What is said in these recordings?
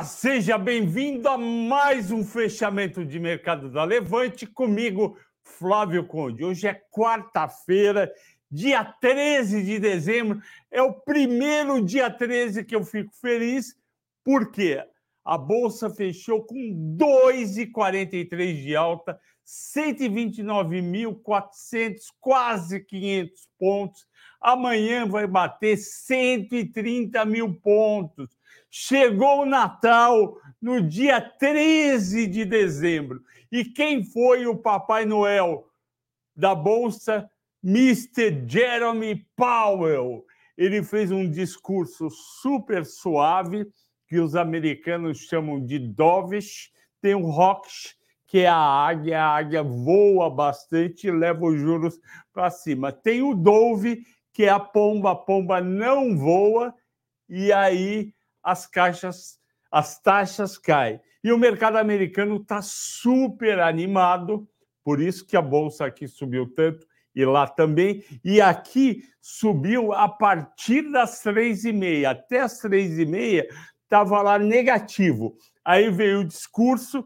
Seja bem-vindo a mais um fechamento de mercado da Levante comigo, Flávio Conde. Hoje é quarta-feira, dia 13 de dezembro. É o primeiro dia 13 que eu fico feliz, porque a bolsa fechou com 2,43 de alta, 129.400, quase 500 pontos. Amanhã vai bater 130 mil pontos. Chegou o Natal no dia 13 de dezembro. E quem foi o Papai Noel da Bolsa? Mr. Jeremy Powell. Ele fez um discurso super suave, que os americanos chamam de dovish. Tem o Rocks, que é a águia. A águia voa bastante e leva os juros para cima. Tem o Dove, que é a pomba. A pomba não voa e aí as caixas, as taxas caem. E o mercado americano está super animado, por isso que a bolsa aqui subiu tanto e lá também. E aqui subiu a partir das três e meia. Até as três e meia estava lá negativo. Aí veio o discurso.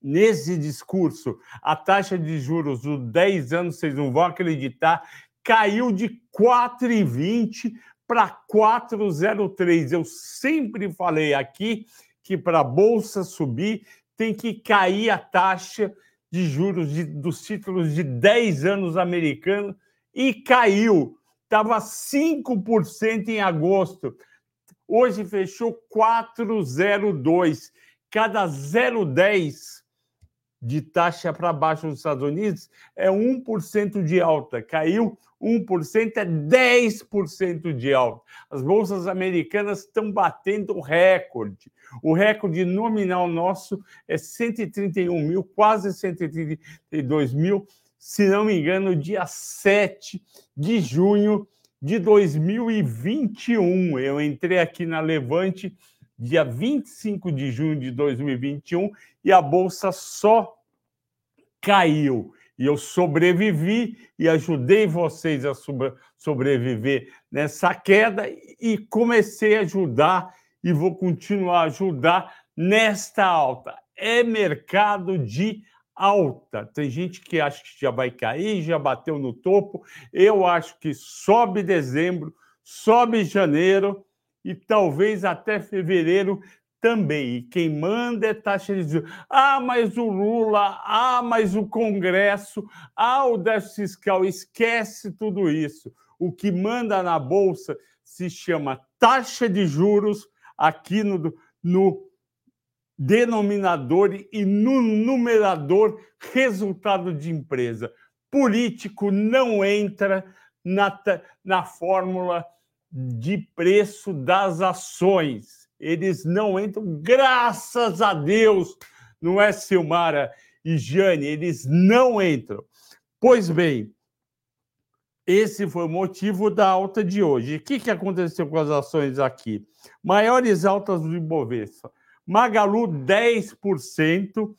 Nesse discurso, a taxa de juros dos 10 anos, vocês não vão acreditar, caiu de 4,20 para 403. Eu sempre falei aqui que para a bolsa subir tem que cair a taxa de juros de, dos títulos de 10 anos americanos e caiu. Estava 5% em agosto. Hoje fechou 402. Cada 0,10 de taxa para baixo nos Estados Unidos é 1% de alta. Caiu 1% é 10% de alta. As bolsas americanas estão batendo recorde. O recorde nominal nosso é 131 mil, quase 132 mil, se não me engano, dia 7 de junho de 2021. Eu entrei aqui na Levante dia 25 de junho de 2021 e a bolsa só caiu e eu sobrevivi e ajudei vocês a sobreviver nessa queda e comecei a ajudar e vou continuar a ajudar nesta alta. É mercado de alta. Tem gente que acha que já vai cair, já bateu no topo. Eu acho que sobe dezembro, sobe janeiro e talvez até fevereiro também. E quem manda é taxa de juros. Ah, mas o Lula, ah, mas o Congresso, ah, o déficit fiscal. Esquece tudo isso. O que manda na Bolsa se chama taxa de juros aqui no, no denominador e no numerador resultado de empresa. Político não entra na, na fórmula de preço das ações eles não entram, graças a Deus, não é Silmara e Jane, eles não entram. Pois bem, esse foi o motivo da alta de hoje. O que, que aconteceu com as ações aqui? Maiores altas do Ibovespa. Magalu, 10%.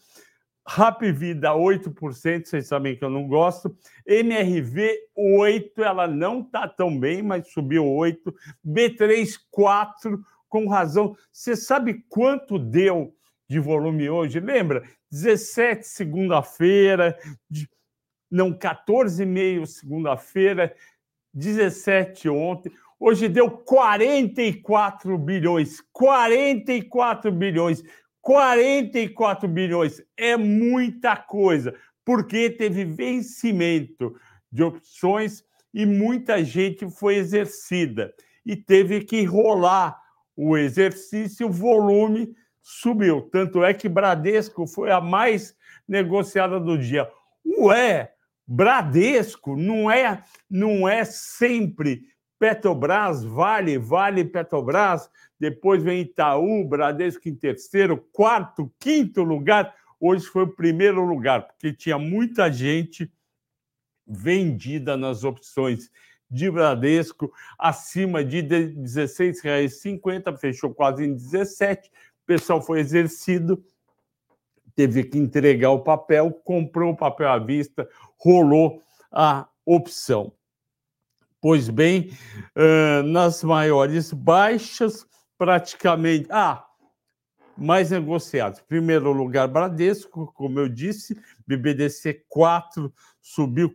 Rap Vida, 8%, vocês sabem que eu não gosto. MRV, 8%, ela não está tão bem, mas subiu 8%. B3, 4%, com razão. Você sabe quanto deu de volume hoje? Lembra? 17 segunda-feira, não, 14,5 segunda-feira, 17 ontem. Hoje deu 44 bilhões. 44 bilhões. 44 bilhões é muita coisa, porque teve vencimento de opções e muita gente foi exercida e teve que rolar o exercício, o volume subiu. Tanto é que Bradesco foi a mais negociada do dia. Ué, Bradesco não é, não é sempre Petrobras, Vale, Vale, Petrobras, depois vem Itaú, Bradesco em terceiro, quarto, quinto lugar. Hoje foi o primeiro lugar, porque tinha muita gente vendida nas opções de Bradesco acima de R$ 16,50, fechou quase em 17. O pessoal foi exercido, teve que entregar o papel, comprou o papel à vista, rolou a opção. Pois bem, nas maiores baixas, praticamente. Ah, mais negociados. Primeiro lugar, Bradesco, como eu disse, BBDC 4 subiu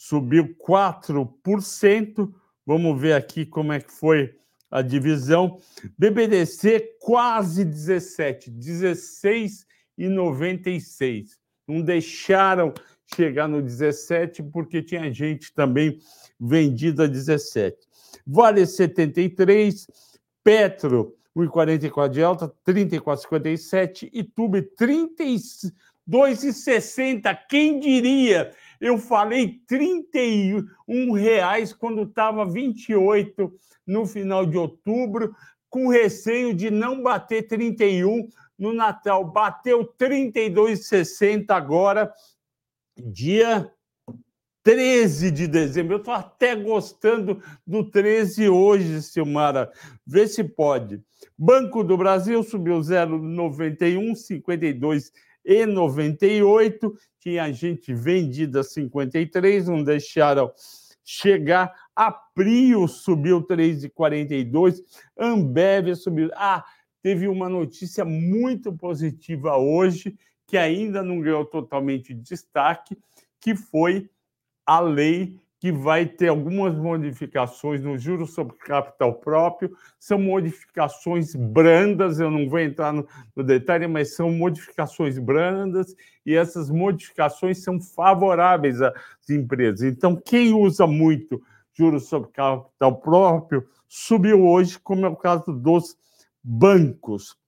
subiu 4%. Vamos ver aqui como é que foi a divisão. BBDC quase 17, 16,96. Não deixaram chegar no 17 porque tinha gente também vendida a 17. Vale 73, Petro 1,44 de alta, 34,57 e Tube 32,60. Quem diria? Eu falei 31 reais quando estava 28 no final de outubro, com receio de não bater 31 no Natal. Bateu 32,60 agora, dia 13 de dezembro. Eu estou até gostando do 13 hoje, Silmara. Vê se pode. Banco do Brasil subiu 0,91, 52 e 98. Tinha gente vendida 53, não deixaram chegar. A Prio subiu 3,42. Ambev subiu. Ah, teve uma notícia muito positiva hoje, que ainda não ganhou totalmente destaque, que foi a lei que vai ter algumas modificações no juro sobre capital próprio, são modificações brandas, eu não vou entrar no, no, detalhe, mas são modificações brandas e essas modificações são favoráveis às empresas. Então, quem usa muito juros sobre capital próprio subiu hoje, como é o caso dos bancos.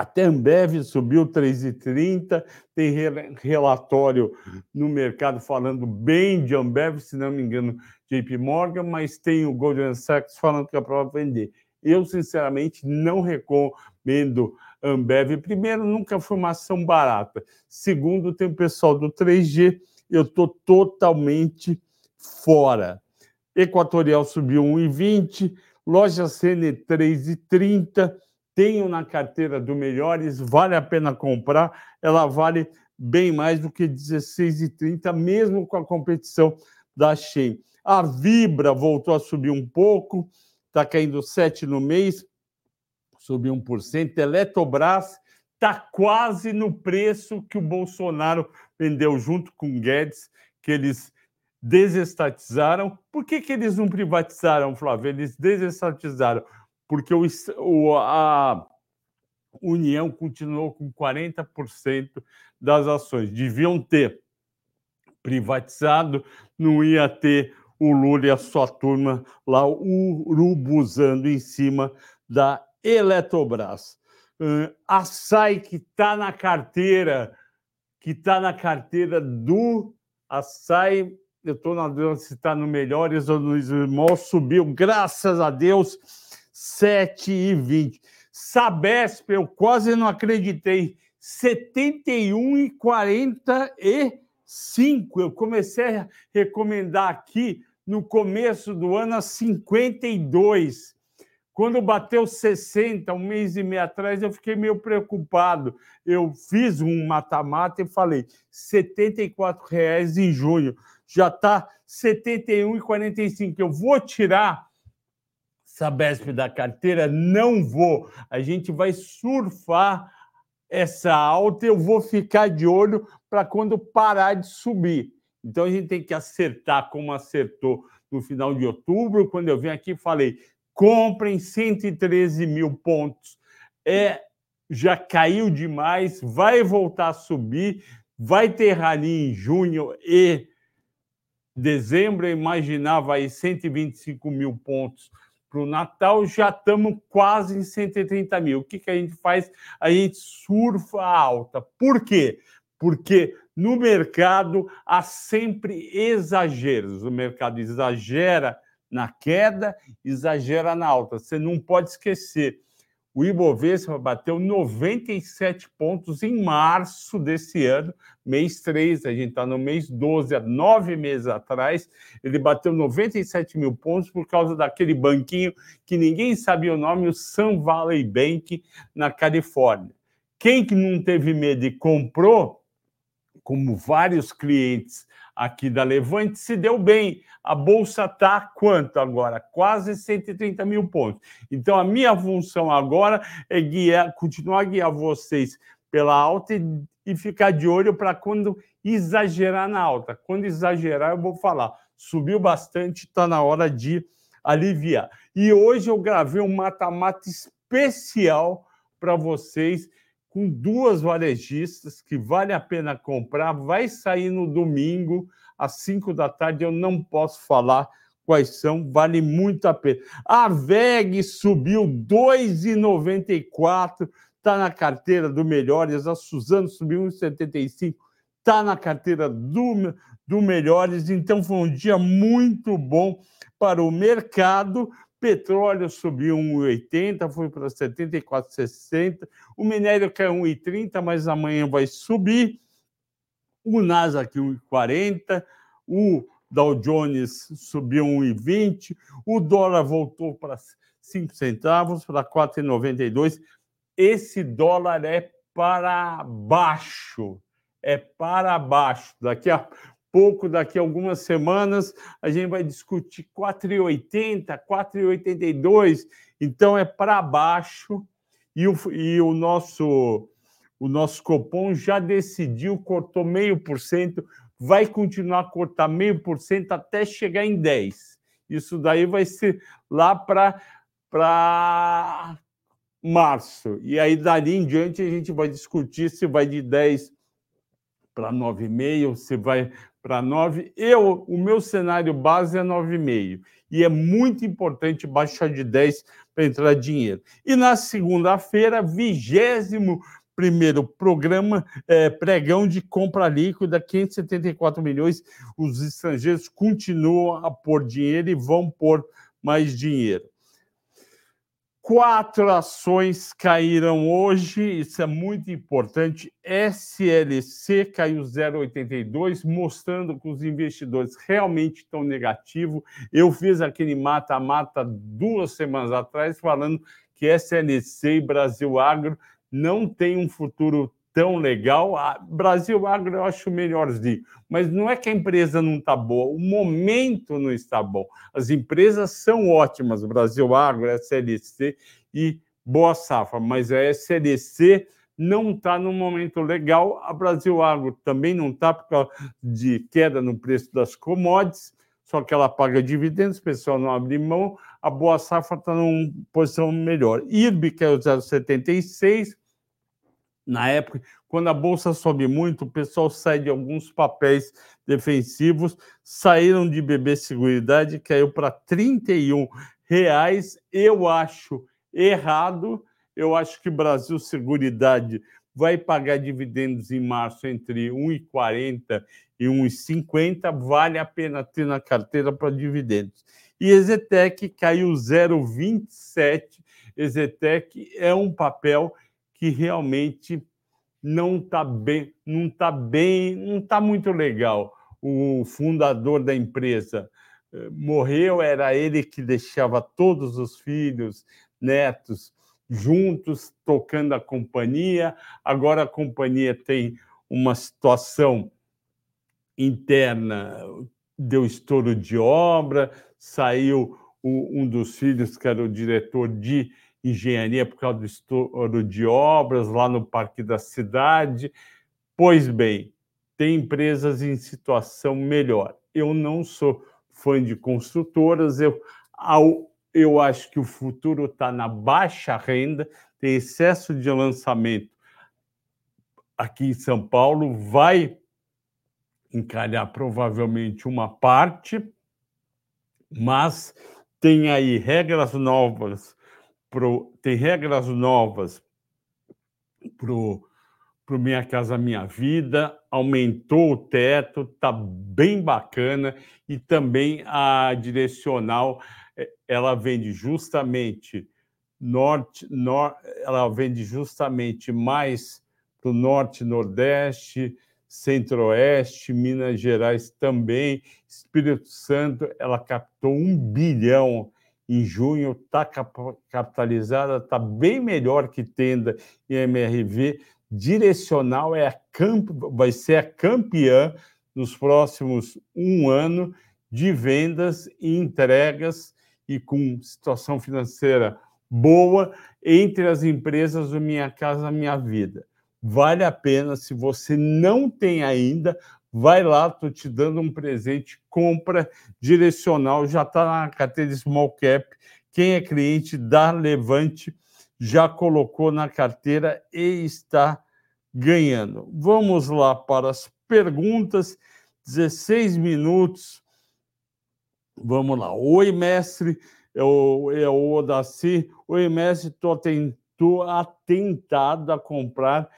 Até Ambev subiu 3,30, tem relatório no mercado falando bem de Ambev, se não me engano, JP Morgan, mas tem o Goldman Sachs falando que é para vender. Eu, sinceramente, não recomendo Ambev. Primeiro, nunca foi uma ação barata. Segundo, tem o pessoal do 3G, eu estou totalmente fora. Equatorial subiu 1,20, loja CN 3,30 tenho na carteira do Melhores, vale a pena comprar, ela vale bem mais do que 16,30, mesmo com a competição da Shein. A Vibra voltou a subir um pouco, está caindo 7 no mês, subiu 1%. Eletrobras está quase no preço que o Bolsonaro vendeu junto com Guedes, que eles desestatizaram. Por que, que eles não privatizaram, Flávio? Eles desestatizaram porque o, o, a União continuou com 40% das ações. Deviam ter privatizado, não ia ter o Lula e a sua turma lá urubuzando em cima da Eletrobras. A SAI, que está na carteira, que está na carteira do SAI, eu estou na dúvida se está no Melhores ou no Small, subiu, graças a Deus, 7 e 20. Sabesp, eu quase não acreditei. 71 e 45. Eu comecei a recomendar aqui no começo do ano a 52. Quando bateu 60, um mês e meio atrás, eu fiquei meio preocupado. Eu fiz um mata-mata e falei: 74 reais em junho. Já está R$ 71,45. Eu vou tirar Sabesp da carteira, não vou. A gente vai surfar essa alta, eu vou ficar de olho para quando parar de subir. Então a gente tem que acertar como acertou no final de outubro, quando eu vim aqui falei: comprem 113 mil pontos. É, já caiu demais, vai voltar a subir, vai ter rally em junho e dezembro. Eu imaginava aí 125 mil pontos para o Natal, já estamos quase em 130 mil. O que, que a gente faz? A gente surfa alta. Por quê? Porque no mercado há sempre exageros. O mercado exagera na queda, exagera na alta. Você não pode esquecer o Ibovespa bateu 97 pontos em março desse ano, mês 3, a gente está no mês 12, há nove meses atrás, ele bateu 97 mil pontos por causa daquele banquinho que ninguém sabia o nome, o Sun Valley Bank, na Califórnia. Quem que não teve medo e comprou, como vários clientes aqui da Levante, se deu bem. A bolsa está quanto agora? Quase 130 mil pontos. Então, a minha função agora é guiar, continuar a guiar vocês pela alta e, e ficar de olho para quando exagerar na alta. Quando exagerar, eu vou falar. Subiu bastante, está na hora de aliviar. E hoje eu gravei um mata-mata especial para vocês com duas varejistas que vale a pena comprar. Vai sair no domingo, às 5 da tarde. Eu não posso falar quais são, vale muito a pena. A VEG subiu 2,94, está na carteira do Melhores. A Suzano subiu 1,75, está na carteira do, do Melhores. Então foi um dia muito bom para o mercado petróleo subiu 1,80, foi para 74,60. O minério caiu 1,30, mas amanhã vai subir. O Nasdaq 1,40. O Dow Jones subiu 1,20. O dólar voltou para 5 centavos, para 4,92. Esse dólar é para baixo. É para baixo. Daqui a pouco, daqui a algumas semanas, a gente vai discutir 4,80, 4,82, então é para baixo, e o, e o nosso o nosso Copom já decidiu, cortou meio por cento, vai continuar a cortar meio por cento até chegar em 10. Isso daí vai ser lá para março. E aí, dali em diante, a gente vai discutir se vai de 10 para 9,5, se vai para 9. Eu, o meu cenário base é 9,5. E é muito importante baixar de 10 para entrar dinheiro. E na segunda-feira, vigésimo primeiro programa é, pregão de compra líquida, 574 milhões. Os estrangeiros continuam a pôr dinheiro e vão pôr mais dinheiro. Quatro ações caíram hoje, isso é muito importante. SLC caiu 0,82, mostrando que os investidores realmente estão negativos. Eu fiz aquele mata-mata duas semanas atrás, falando que SLC e Brasil Agro não têm um futuro tão legal. A Brasil Agro eu acho melhorzinho, mas não é que a empresa não está boa, o momento não está bom. As empresas são ótimas, Brasil Agro, SLC e Boa Safra, mas a SLC não está no momento legal, a Brasil Agro também não está por causa de queda no preço das commodities, só que ela paga dividendos, o pessoal não abre mão, a Boa Safra está numa posição melhor. IRB, que é o 0,76, na época, quando a bolsa sobe muito, o pessoal sai de alguns papéis defensivos, saíram de BB Seguridade, caiu para 31 reais. Eu acho errado. Eu acho que Brasil Seguridade vai pagar dividendos em março entre 1,40 e 1,50. Vale a pena ter na carteira para dividendos. E Ezetec caiu 0,27. Ezetec é um papel que realmente não está bem, não está bem, não está muito legal. O fundador da empresa eh, morreu, era ele que deixava todos os filhos, netos juntos, tocando a companhia. Agora a companhia tem uma situação interna, deu estouro de obra, saiu um dos filhos, que era o diretor de engenharia por causa do estouro de obras lá no Parque da Cidade. Pois bem, tem empresas em situação melhor. Eu não sou fã de construtoras, eu, ao, eu acho que o futuro está na baixa renda, tem excesso de lançamento aqui em São Paulo, vai encalhar provavelmente uma parte, mas tem aí regras novas pro, tem regras novas para o Minha Casa Minha Vida, aumentou o teto, está bem bacana, e também a direcional eh, ela vende justamente norte, nor, ela vende justamente mais para o norte, nordeste, centro-oeste, Minas Gerais também, Espírito Santo, ela captou um bilhão em junho, está capitalizada, está bem melhor que Tenda e MRV, Direcional é camp... vai ser a campeã nos próximos um ano de vendas e entregas e com situação financeira boa entre as empresas do Minha Casa Minha Vida. Vale a pena, se você não tem ainda, vai lá, estou te dando um presente, compra direcional, já está na carteira Small Cap. Quem é cliente da Levante já colocou na carteira e está ganhando. Vamos lá para as perguntas, 16 minutos. Vamos lá. Oi, mestre, é o, é o Odaci. Oi, mestre, estou atentado a comprar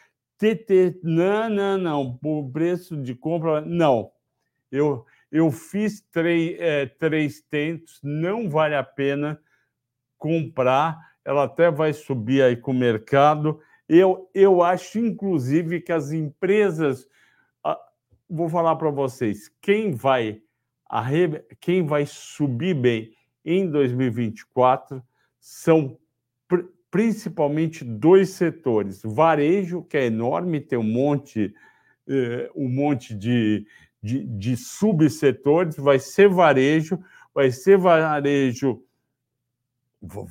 TT. Não, não, não. Por preço de compra, não. Eu, eu fiz três, é, três tentos, não vale a pena comprar. Ela até vai subir aí com o mercado. Eu, eu acho, inclusive, que as empresas. Vou falar para vocês: quem vai quem vai subir bem em 2024 são principalmente dois setores: varejo, que é enorme, tem um monte, eh, um monte de, de, de subsetores, vai ser varejo, vai ser varejo,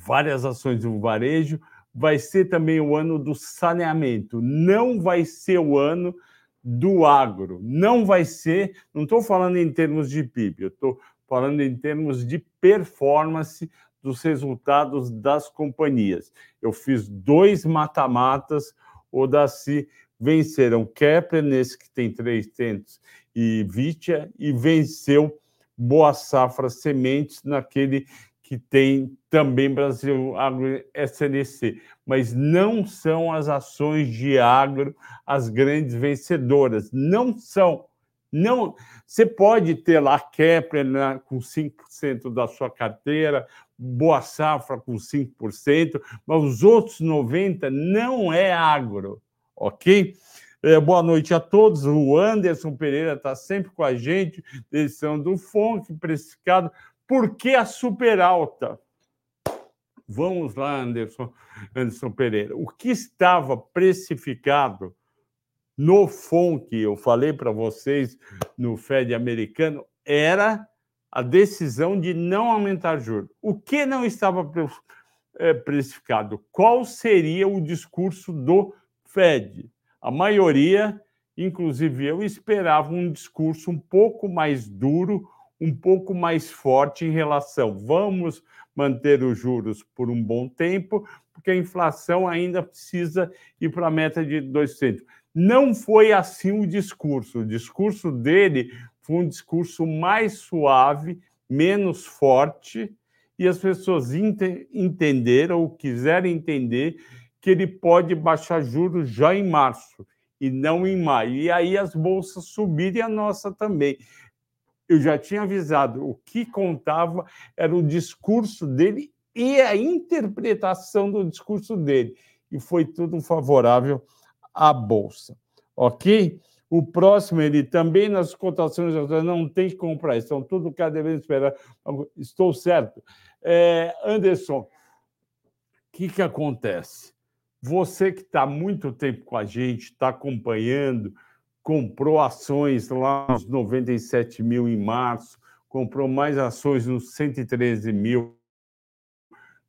várias ações do varejo, vai ser também o ano do saneamento, não vai ser o ano do agro. Não vai ser, não estou falando em termos de PIB, eu estou falando em termos de performance dos resultados das companhias. Eu fiz dois mata-matas, o Daci venceram Kepler, nesse que tem 300, e Vitia, e venceu Boa Safra Sementes, naquele que tem também Brasil Agro SNC, mas não são as ações de agro as grandes vencedoras, não são. Não, você pode ter lá Kepler né, com 5% da sua carteira, Boa Safra com 5%, mas os outros 90% não é agro, ok? É, boa noite a todos. O Anderson Pereira está sempre com a gente, edição do FONC, precificado por que a super alta? Vamos lá, Anderson, Anderson Pereira. O que estava precificado no FONC, eu falei para vocês no Fed americano, era a decisão de não aumentar juros. O que não estava é, precificado? Qual seria o discurso do Fed? A maioria, inclusive eu, esperava um discurso um pouco mais duro, um pouco mais forte em relação. Vamos manter os juros por um bom tempo, porque a inflação ainda precisa ir para a meta de 2%. Não foi assim o discurso. O discurso dele foi um discurso mais suave, menos forte, e as pessoas ent entenderam ou quiseram entender que ele pode baixar juros já em março e não em maio. E aí as bolsas subirem e a nossa também eu já tinha avisado, o que contava era o discurso dele e a interpretação do discurso dele. E foi tudo favorável à Bolsa. Ok? O próximo, ele também nas cotações não tem que comprar, estão tudo cada devendo esperar. Estou certo. É, Anderson, o que, que acontece? Você que está muito tempo com a gente, está acompanhando, comprou ações lá nos 97 mil em março, comprou mais ações nos 113 mil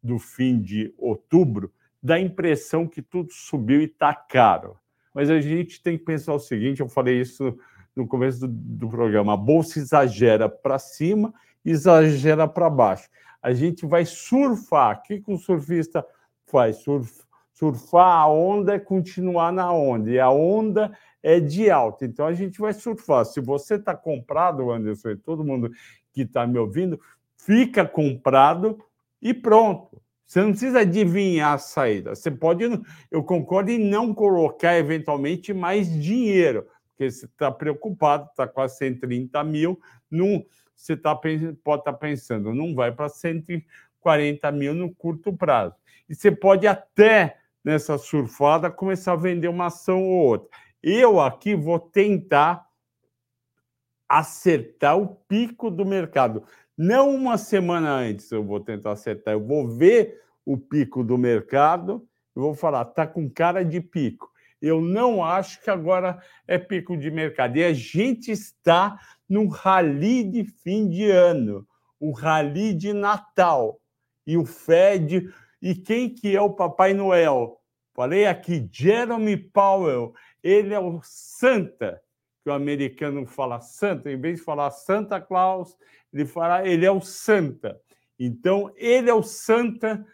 do fim de outubro, dá a impressão que tudo subiu e está caro. Mas a gente tem que pensar o seguinte: eu falei isso no começo do, do programa, a bolsa exagera para cima, exagera para baixo. A gente vai surfar. O que, que o surfista faz? Surf, surfar a onda é continuar na onda. E a onda é de alta. Então a gente vai surfar. Se você está comprado, Anderson, e todo mundo que está me ouvindo, fica comprado e pronto. Você não precisa adivinhar a saída. Você pode, eu concordo em não colocar eventualmente mais dinheiro, porque você está preocupado, está com 130 mil, não, você tá, pode estar tá pensando, não vai para 140 mil no curto prazo. E você pode até, nessa surfada, começar a vender uma ação ou outra. Eu aqui vou tentar acertar o pico do mercado. Não uma semana antes eu vou tentar acertar, eu vou ver o pico do mercado e vou falar, tá com cara de pico. Eu não acho que agora é pico de mercado. E a gente está no rally de fim de ano, o rally de Natal. E o Fed. E quem que é o Papai Noel? Falei aqui, Jeremy Powell. Ele é o Santa, que o americano fala Santa, em vez de falar Santa Claus, ele fala ele é o Santa. Então, ele é o Santa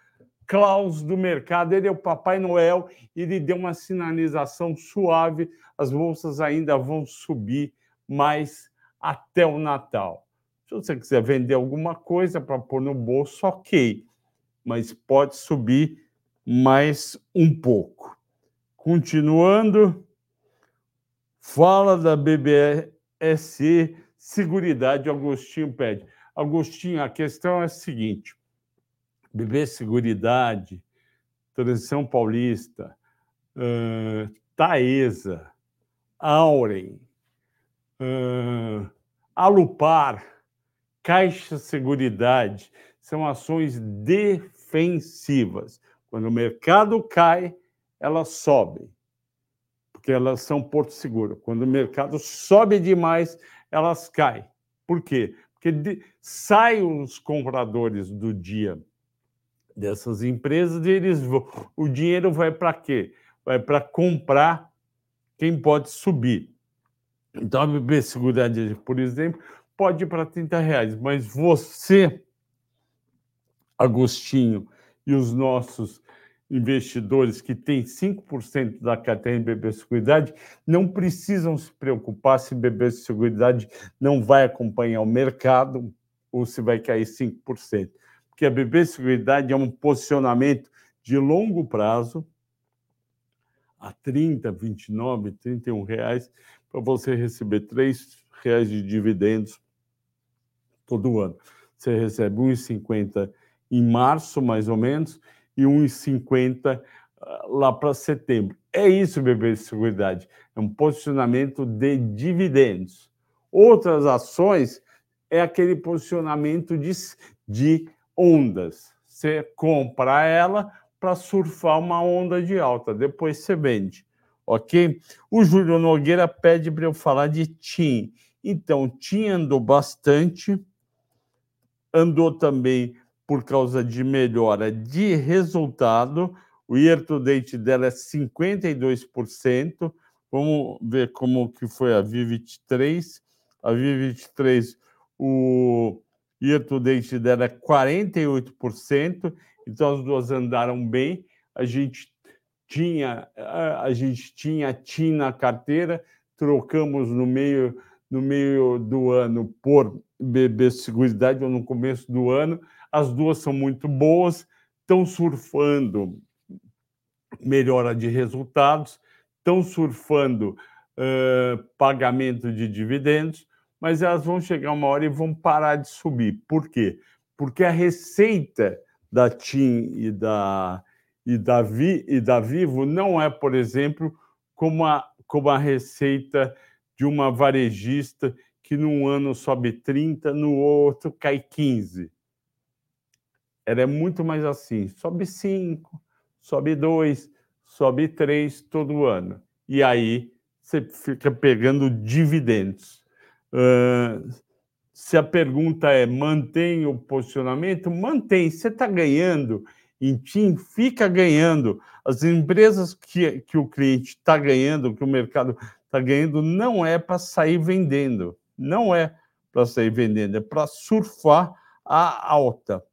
Claus do mercado, ele é o Papai Noel, ele deu uma sinalização suave, as bolsas ainda vão subir mais até o Natal. Se você quiser vender alguma coisa para pôr no bolso, ok, mas pode subir mais um pouco. Continuando, fala da BBSE Seguridade, Agostinho pede. Agostinho, a questão é a seguinte: BB Seguridade, Transição Paulista, uh, Taesa, Auren, uh, Alupar, Caixa Seguridade, são ações defensivas. Quando o mercado cai, elas sobem, porque elas são porto seguro. Quando o mercado sobe demais, elas caem. Por quê? Porque de, saem os compradores do dia dessas empresas e eles vão, o dinheiro vai para quê? Vai para comprar quem pode subir. Então, a BB Seguridade, por exemplo, pode ir para 30 reais, mas você, Agostinho, e os nossos investidores que têm 5% da carteira em BB Seguridade não precisam se preocupar se BB Seguridade não vai acompanhar o mercado ou se vai cair 5% que a BB Seguridade é um posicionamento de longo prazo, a 30, 29, 31 reais, para você receber 3 reais de dividendos todo ano. Você recebe 1,50 em março, mais ou menos, e 1,50 ah, lá para setembro. É isso, BB Seguridade. É um posicionamento de dividendos. Outras ações é aquele posicionamento de, de ondas. Você compra ela para surfar uma onda de alta, depois você vende, ok? O Júlio Nogueira pede para eu falar de TIM. Então, TIM andou bastante, andou também por causa de melhora de resultado. O year to date dela é 52%. Vamos ver como que foi a Vi23. A Vi23, o year to date dela é 48%, então as duas andaram bem. A gente tinha a gente tinha TIM na carteira, trocamos no meio no meio do ano por BB Seguridade ou no começo do ano. As duas são muito boas, estão surfando melhora de resultados, estão surfando uh, pagamento de dividendos mas elas vão chegar uma hora e vão parar de subir. Por quê? Porque a receita da TIM e da, e da, Vi, e da Vivo não é, por exemplo, como a, como a receita de uma varejista que num ano sobe 30, no outro cai 15. Ela é muito mais assim, sobe 5, sobe 2, sobe 3 todo ano. E aí você fica pegando dividendos. Uh, se a pergunta é mantém o posicionamento, mantém. Você está ganhando em TIM, fica ganhando. As empresas que, que o cliente está ganhando, que o mercado está ganhando, não é para sair vendendo. Não é para sair vendendo, é para surfar a alta.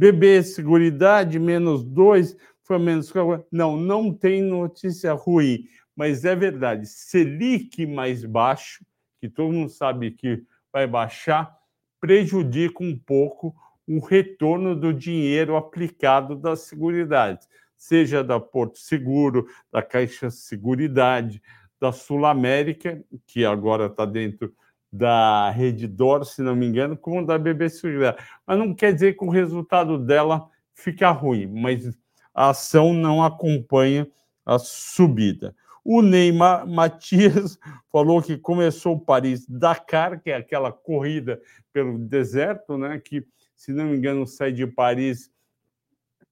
BB Seguridade, menos dois, foi menos. Não, não tem notícia ruim, mas é verdade. Selic mais baixo que todo mundo sabe que vai baixar, prejudica um pouco o retorno do dinheiro aplicado das seguridades, seja da Porto Seguro, da Caixa Seguridade, da Sul América, que agora está dentro da Redditor, se não me engano, como da BB Seguridade. Mas não quer dizer que o resultado dela fica ruim, mas a ação não acompanha a subida. O Neymar Matias falou que começou o Paris Dakar, que é aquela corrida pelo deserto, né? Que, se não me engano, sai de Paris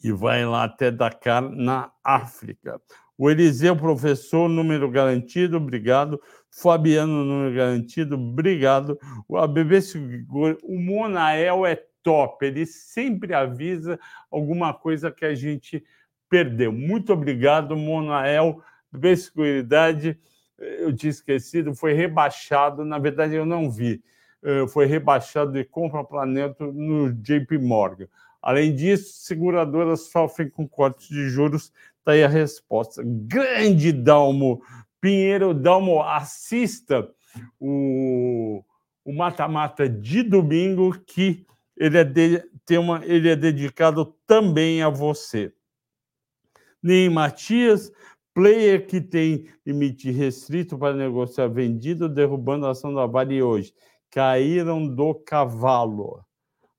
e vai lá até Dakar, na África. O Eliseu, professor, número garantido, obrigado. Fabiano, número garantido, obrigado. O ABB Seguro, o Monael é top, ele sempre avisa alguma coisa que a gente perdeu. Muito obrigado, Monael. ABB Seguridade, eu tinha esquecido, foi rebaixado, na verdade eu não vi, eh, foi rebaixado de compra planeta no JP Morgan. Além disso, seguradoras sofrem com cortes de juros. Está aí a resposta. Grande Dalmo Pinheiro. Dalmo, assista o mata-mata de domingo, que ele é, de, tem uma, ele é dedicado também a você. Nem Matias, player que tem limite restrito para negociar vendido, derrubando a ação da Vale hoje. Caíram do cavalo.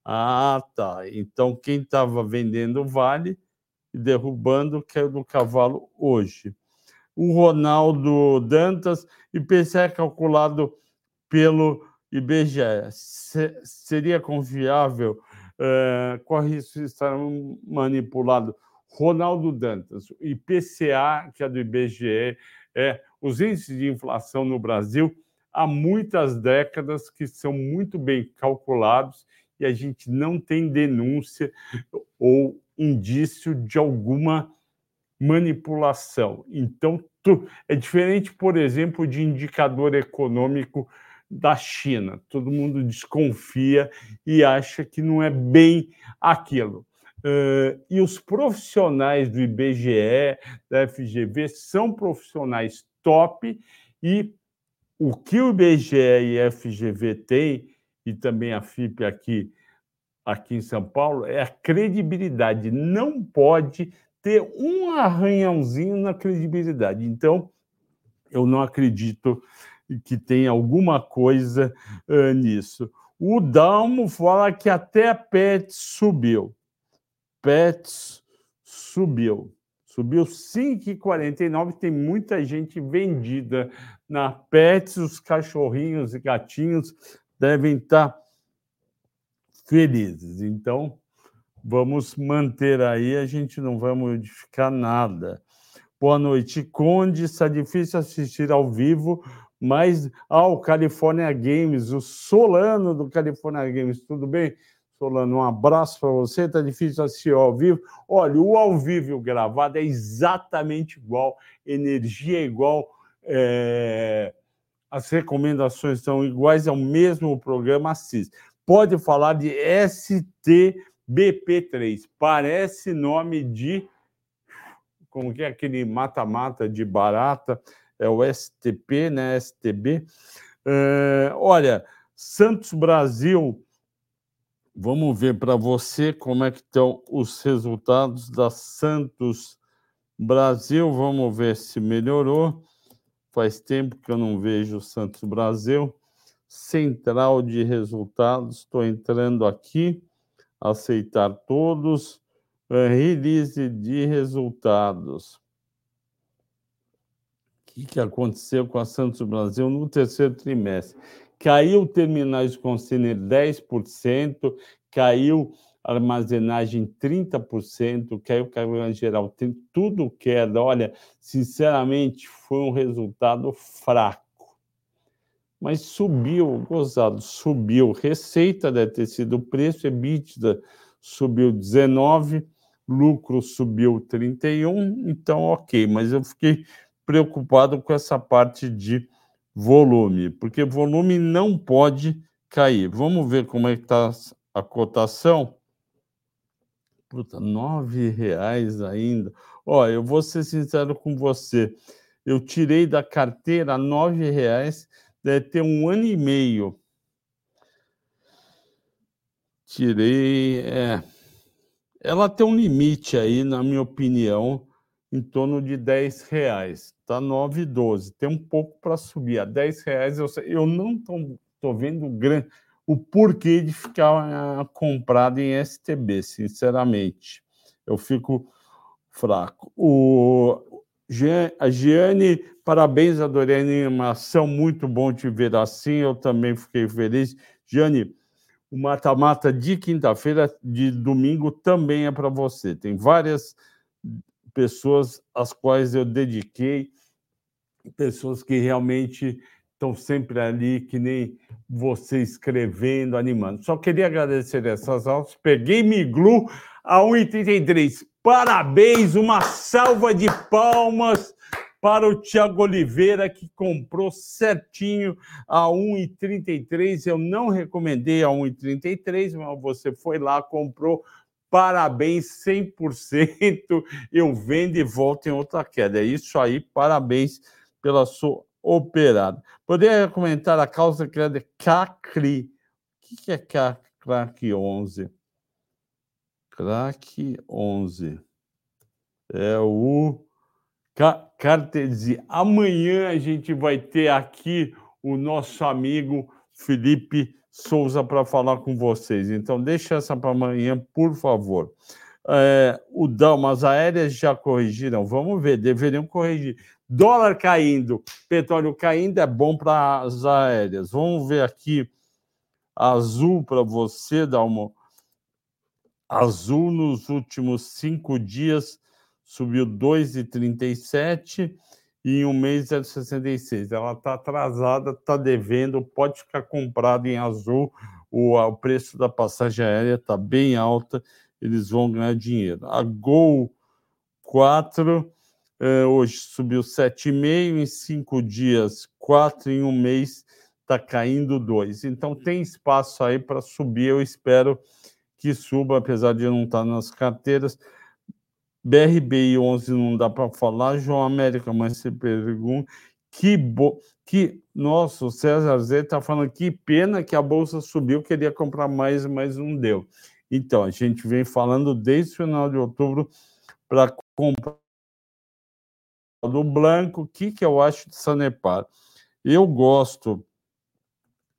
Ah, tá. Então, quem estava vendendo Vale e derrubando caiu do cavalo hoje. O Ronaldo Dantas, IPCA calculado pelo IBGE. Se, seria confiável? Uh, corre de estar manipulado. Ronaldo Dantas, IPCA, que é do IBGE, é os índices de inflação no Brasil há muitas décadas que são muito bem calculados e a gente não tem denúncia ou indício de alguma manipulação. Então, é diferente, por exemplo, de indicador econômico da China. Todo mundo desconfia e acha que não é bem aquilo. Uh, e os profissionais do IBGE, da FGV, são profissionais top e o que o IBGE e a FGV têm e também a FIP aqui, aqui em São Paulo, é a credibilidade. Não pode ter um arranhãozinho na credibilidade. Então, eu não acredito que tenha alguma coisa uh, nisso. O Dalmo fala que até a PET subiu. PET subiu. Subiu 5,49. Tem muita gente vendida na PET. Os cachorrinhos e gatinhos devem estar felizes. Então, vamos manter aí, a gente não vai modificar nada. Boa noite, Conde. Está difícil assistir ao vivo, mas ao ah, California Games, o Solano do California Games, tudo bem? Solano, um abraço para você. Está difícil assistir ao vivo. Olha, o ao vivo e o gravado é exatamente igual, energia é igual. É as recomendações são iguais ao mesmo programa assiste. Pode falar de STBP3, parece nome de como que é aquele mata-mata de barata, é o STP, né? STB. Uh, olha, Santos Brasil, vamos ver para você como é que estão os resultados da Santos Brasil. Vamos ver se melhorou. Faz tempo que eu não vejo o Santos Brasil. Central de resultados, estou entrando aqui, aceitar todos. Release de resultados. O que, que aconteceu com a Santos Brasil no terceiro trimestre? Caiu terminais de container 10%, caiu armazenagem 30%, caiu carga geral, tem tudo queda. Olha, sinceramente, foi um resultado fraco. Mas subiu, gozado, subiu. Receita deve ter sido o preço, EBITDA subiu 19, lucro subiu 31, então ok, mas eu fiquei preocupado com essa parte de volume, porque volume não pode cair. Vamos ver como é que está a cotação. Puta, nove reais ainda. Ó, eu vou ser sincero com você. Eu tirei da carteira nove reais, deve ter um ano e meio. Tirei. É. Ela tem um limite aí, na minha opinião, em torno de 10 reais. Está 9,12. Tem um pouco para subir. A 10 reais eu, eu não estou vendo o porquê de ficar uh, comprado em STB, sinceramente. Eu fico fraco. O, a Giane, parabéns, adorei a animação, muito bom te ver assim, eu também fiquei feliz. Giane, o mata-mata de quinta-feira, de domingo, também é para você. Tem várias pessoas às quais eu dediquei, pessoas que realmente estão sempre ali, que nem você escrevendo, animando. Só queria agradecer essas aulas. Peguei Miglu a 1,33. Parabéns, uma salva de palmas para o Tiago Oliveira, que comprou certinho a 1,33. Eu não recomendei a 1,33, mas você foi lá, comprou. Parabéns, 100%. Eu vendo e volto em outra queda. É isso aí, parabéns pela sua operada. Poderia comentar a causa criada CACRI. O que é CACRI 11? CRAC 11. É o Cartesi. Amanhã a gente vai ter aqui o nosso amigo Felipe Souza para falar com vocês. Então, deixa essa para amanhã, por favor. É, o Dalmas aéreas já corrigiram. Vamos ver, deveriam corrigir. Dólar caindo, petróleo caindo é bom para as aéreas. Vamos ver aqui azul para você, dar uma. Azul nos últimos cinco dias subiu 2,37 e em um mês é 66. Ela está atrasada, está devendo, pode ficar comprado em azul. O, o preço da passagem aérea está bem alta, eles vão ganhar dinheiro. A Gol 4 eh, hoje subiu 7,5 em cinco dias, 4 em um mês, está caindo 2. Então tem espaço aí para subir, eu espero que suba, apesar de não estar tá nas carteiras. BRBI 11 não dá para falar, João América, mas você pergunta que bo... que nossa, o César Z está falando que pena que a bolsa subiu, queria comprar mais, mas não deu. Então, a gente vem falando desde o final de outubro para comprar do Blanco, o que, que eu acho de Sanepar? Eu gosto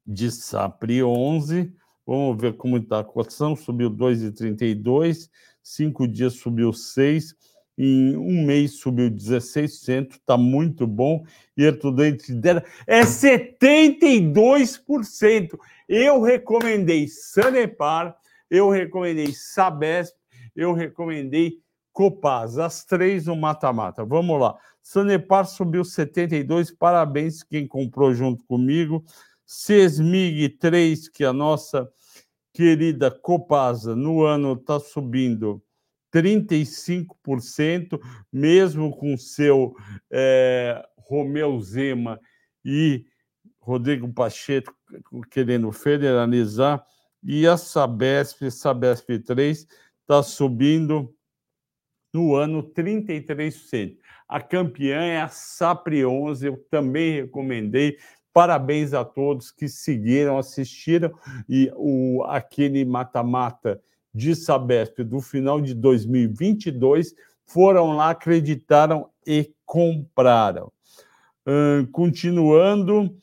de Sapri 11, vamos ver como está a cotação, subiu 2,32, cinco dias subiu 6, em um mês subiu 16%, está muito bom, e estudante dela é 72%. Eu recomendei Sanepar, eu recomendei Sabesp, eu recomendei Copaz, as três no mata-mata. Vamos lá. Sanepar subiu 72, parabéns quem comprou junto comigo. Sesmig 3, que a nossa querida Copasa no ano está subindo 35%, mesmo com seu é, Romeu Zema e Rodrigo Pacheco querendo federalizar, e a Sabesp, Sabesp 3, está subindo no ano 33%. A campeã é a Sapri 11, eu também recomendei. Parabéns a todos que seguiram, assistiram e o aquele mata-mata de Sabesp do final de 2022 foram lá, acreditaram e compraram. Continuando,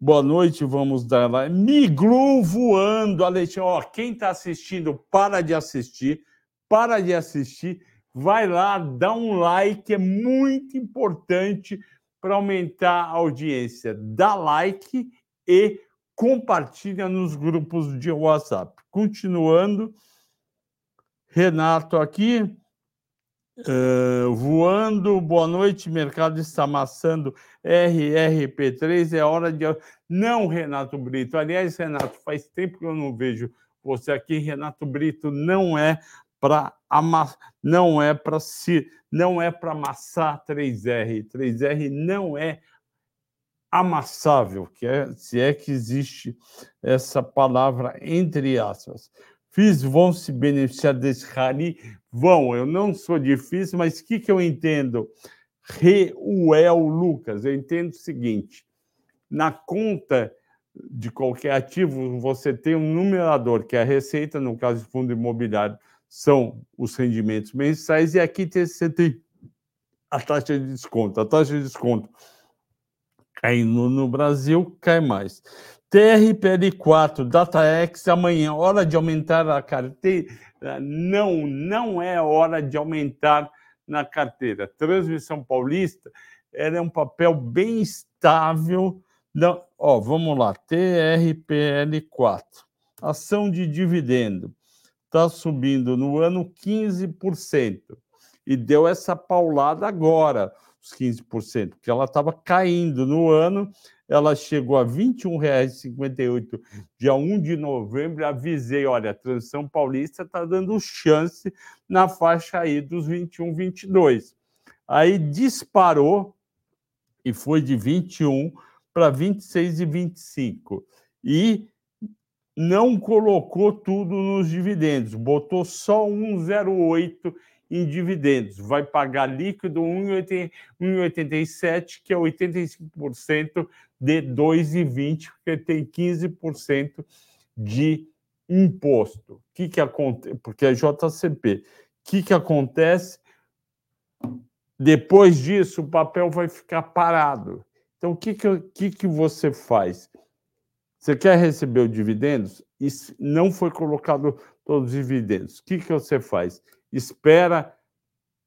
boa noite, vamos dar lá. Miglu voando, Alexandre. Ó, quem está assistindo, para de assistir, para de assistir vai lá, dá um like, é muito importante para aumentar a audiência. Dá like e compartilha nos grupos de WhatsApp. Continuando, Renato aqui, uh, voando, boa noite, mercado está amassando RRP3, é hora de... Não, Renato Brito, aliás, Renato, faz tempo que eu não vejo você aqui, Renato Brito, não é para não é para se não é para amassar 3R. 3R não é amassável, que é, se é que existe essa palavra entre aspas. FIIs vão se beneficiar desse rally? Vão, eu não sou difícil, mas o que, que eu entendo? Reuel Lucas, eu entendo o seguinte: na conta de qualquer ativo, você tem um numerador, que é a receita, no caso de fundo imobiliário, são os rendimentos mensais, e aqui você tem a taxa de desconto. A taxa de desconto caindo no Brasil, cai mais. TRPL4, DataX, amanhã, hora de aumentar a carteira? Não, não é hora de aumentar na carteira. Transmissão Paulista era é um papel bem estável. Não, ó, vamos lá, TRPL4, ação de dividendo está subindo no ano 15%. e deu essa paulada agora, os 15%, porque ela estava caindo no ano, ela chegou a R$ 21,58 dia 1 de novembro. Avisei: olha, a transição paulista está dando chance na faixa aí dos 21, 22. Aí disparou e foi de 21 para 26 e 25. E não colocou tudo nos dividendos, botou só 1,08 em dividendos. Vai pagar líquido 1,87, que é 85% de 2,20, porque tem 15% de imposto. O que, que acontece? Porque é JCP. O que, que acontece? Depois disso, o papel vai ficar parado. Então, o que, que, que, que você faz? Você quer receber os dividendos? E não foi colocado todos os dividendos. O que, que você faz? Espera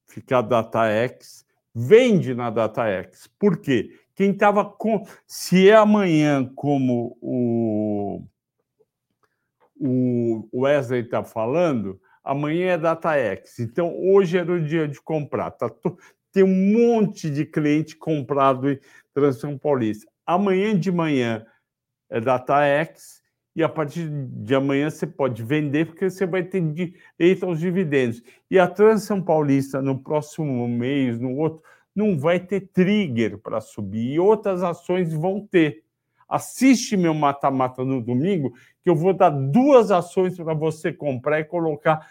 ficar DataX, vende na DataX. Por quê? Quem estava com. Se é amanhã, como o, o Wesley está falando, amanhã é DataX. Então, hoje era o dia de comprar. Tá to tem um monte de cliente comprado em Transição Paulista. Amanhã de manhã é DataX e a partir de amanhã você pode vender porque você vai ter direito aos dividendos. E a Transição Paulista no próximo mês, no outro, não vai ter trigger para subir e outras ações vão ter. Assiste meu mata-mata no domingo, que eu vou dar duas ações para você comprar e colocar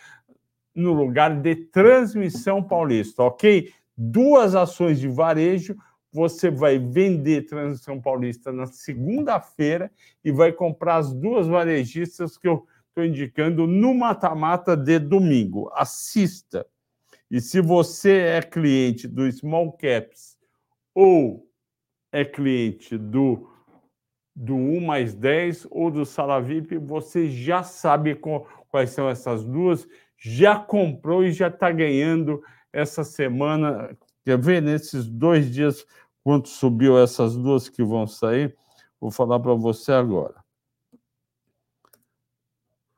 no lugar de Transmissão Paulista, ok? duas ações de varejo, você vai vender Transição Paulista na segunda-feira e vai comprar as duas varejistas que eu estou indicando no mata-mata de domingo. Assista. E se você é cliente do Small Caps ou é cliente do, do 1 mais 10 ou do Sala VIP, você já sabe quais são essas duas, já comprou e já está ganhando essa semana, quer ver nesses dois dias quanto subiu essas duas que vão sair? Vou falar para você agora.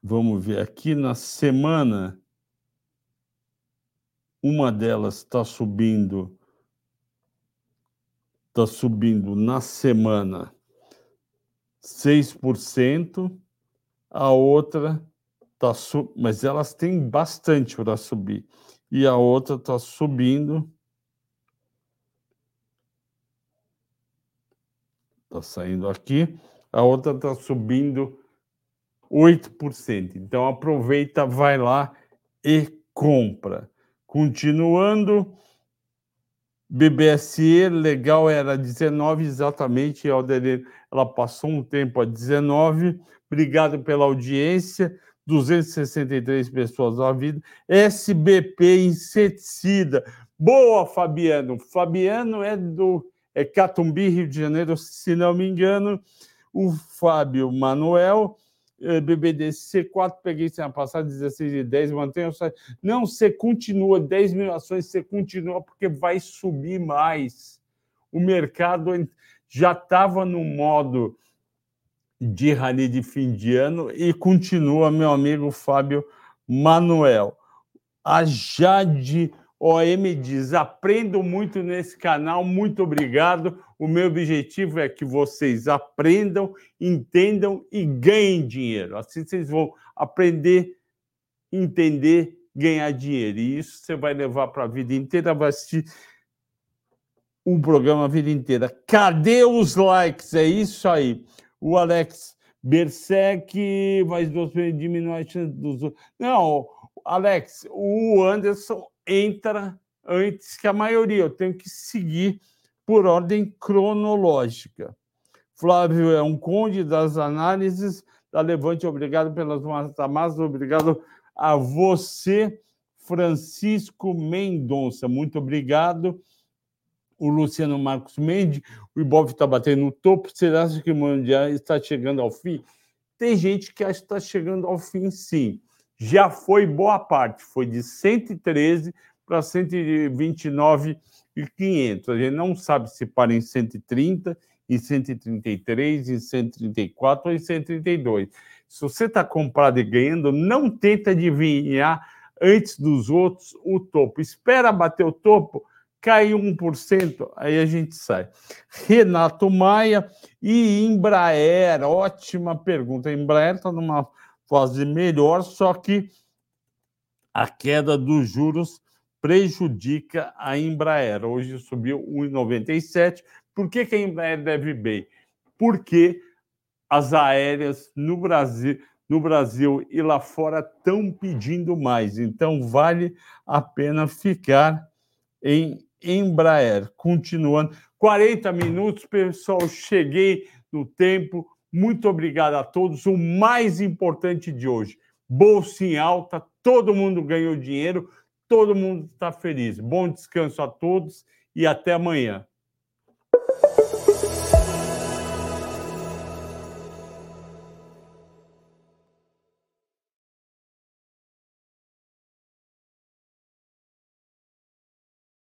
Vamos ver aqui na semana, uma delas está subindo, está subindo na semana 6%, a outra está, mas elas têm bastante para subir e a outra está subindo. Está saindo aqui. A outra está subindo 8%. Então aproveita, vai lá e compra. Continuando, BBSE, legal, era 19 exatamente, ela passou um tempo a 19. Obrigado pela audiência. 263 pessoas na vida. SBP Inseticida. Boa, Fabiano. Fabiano é do é Catumbi, Rio de Janeiro, se não me engano. O Fábio Manuel, é, BBDC4, peguei semana passada, 16 e 10, mantenha Não, você continua, 10 mil ações, você continua, porque vai subir mais. O mercado já estava no modo de rally de fim de ano e continua meu amigo Fábio Manuel. A Jade OM diz: aprendo muito nesse canal, muito obrigado. O meu objetivo é que vocês aprendam, entendam e ganhem dinheiro. Assim vocês vão aprender, entender, ganhar dinheiro. E isso você vai levar para a vida inteira, vai assistir um programa a vida inteira. Cadê os likes? É isso aí o Alex Berserk, mas você diminui a chance dos outros. Não, Alex, o Anderson entra antes que a maioria. Eu tenho que seguir por ordem cronológica. Flávio é um conde das análises da Levante. Obrigado pelas matamas. Obrigado a você, Francisco Mendonça. Muito obrigado o Luciano Marcos Mendes, o Ibov está batendo no topo. Será que o Mundial está chegando ao fim? Tem gente que acha que está chegando ao fim, sim. Já foi boa parte, foi de 113 para 129,500. A gente não sabe se para em 130, em 133, em 134 ou em 132. Se você está comprado e ganhando, não tenta adivinhar antes dos outros o topo. Espera bater o topo, cai 1%, aí a gente sai. Renato Maia e Embraer, ótima pergunta. A Embraer está numa fase melhor, só que a queda dos juros prejudica a Embraer. Hoje subiu 1,97. Por que, que a Embraer deve bem? Porque as aéreas no Brasil, no Brasil e lá fora estão pedindo mais. Então vale a pena ficar em Embraer. Continuando, 40 minutos, pessoal. Cheguei no tempo. Muito obrigado a todos. O mais importante de hoje: bolsa em alta, todo mundo ganhou dinheiro, todo mundo está feliz. Bom descanso a todos e até amanhã.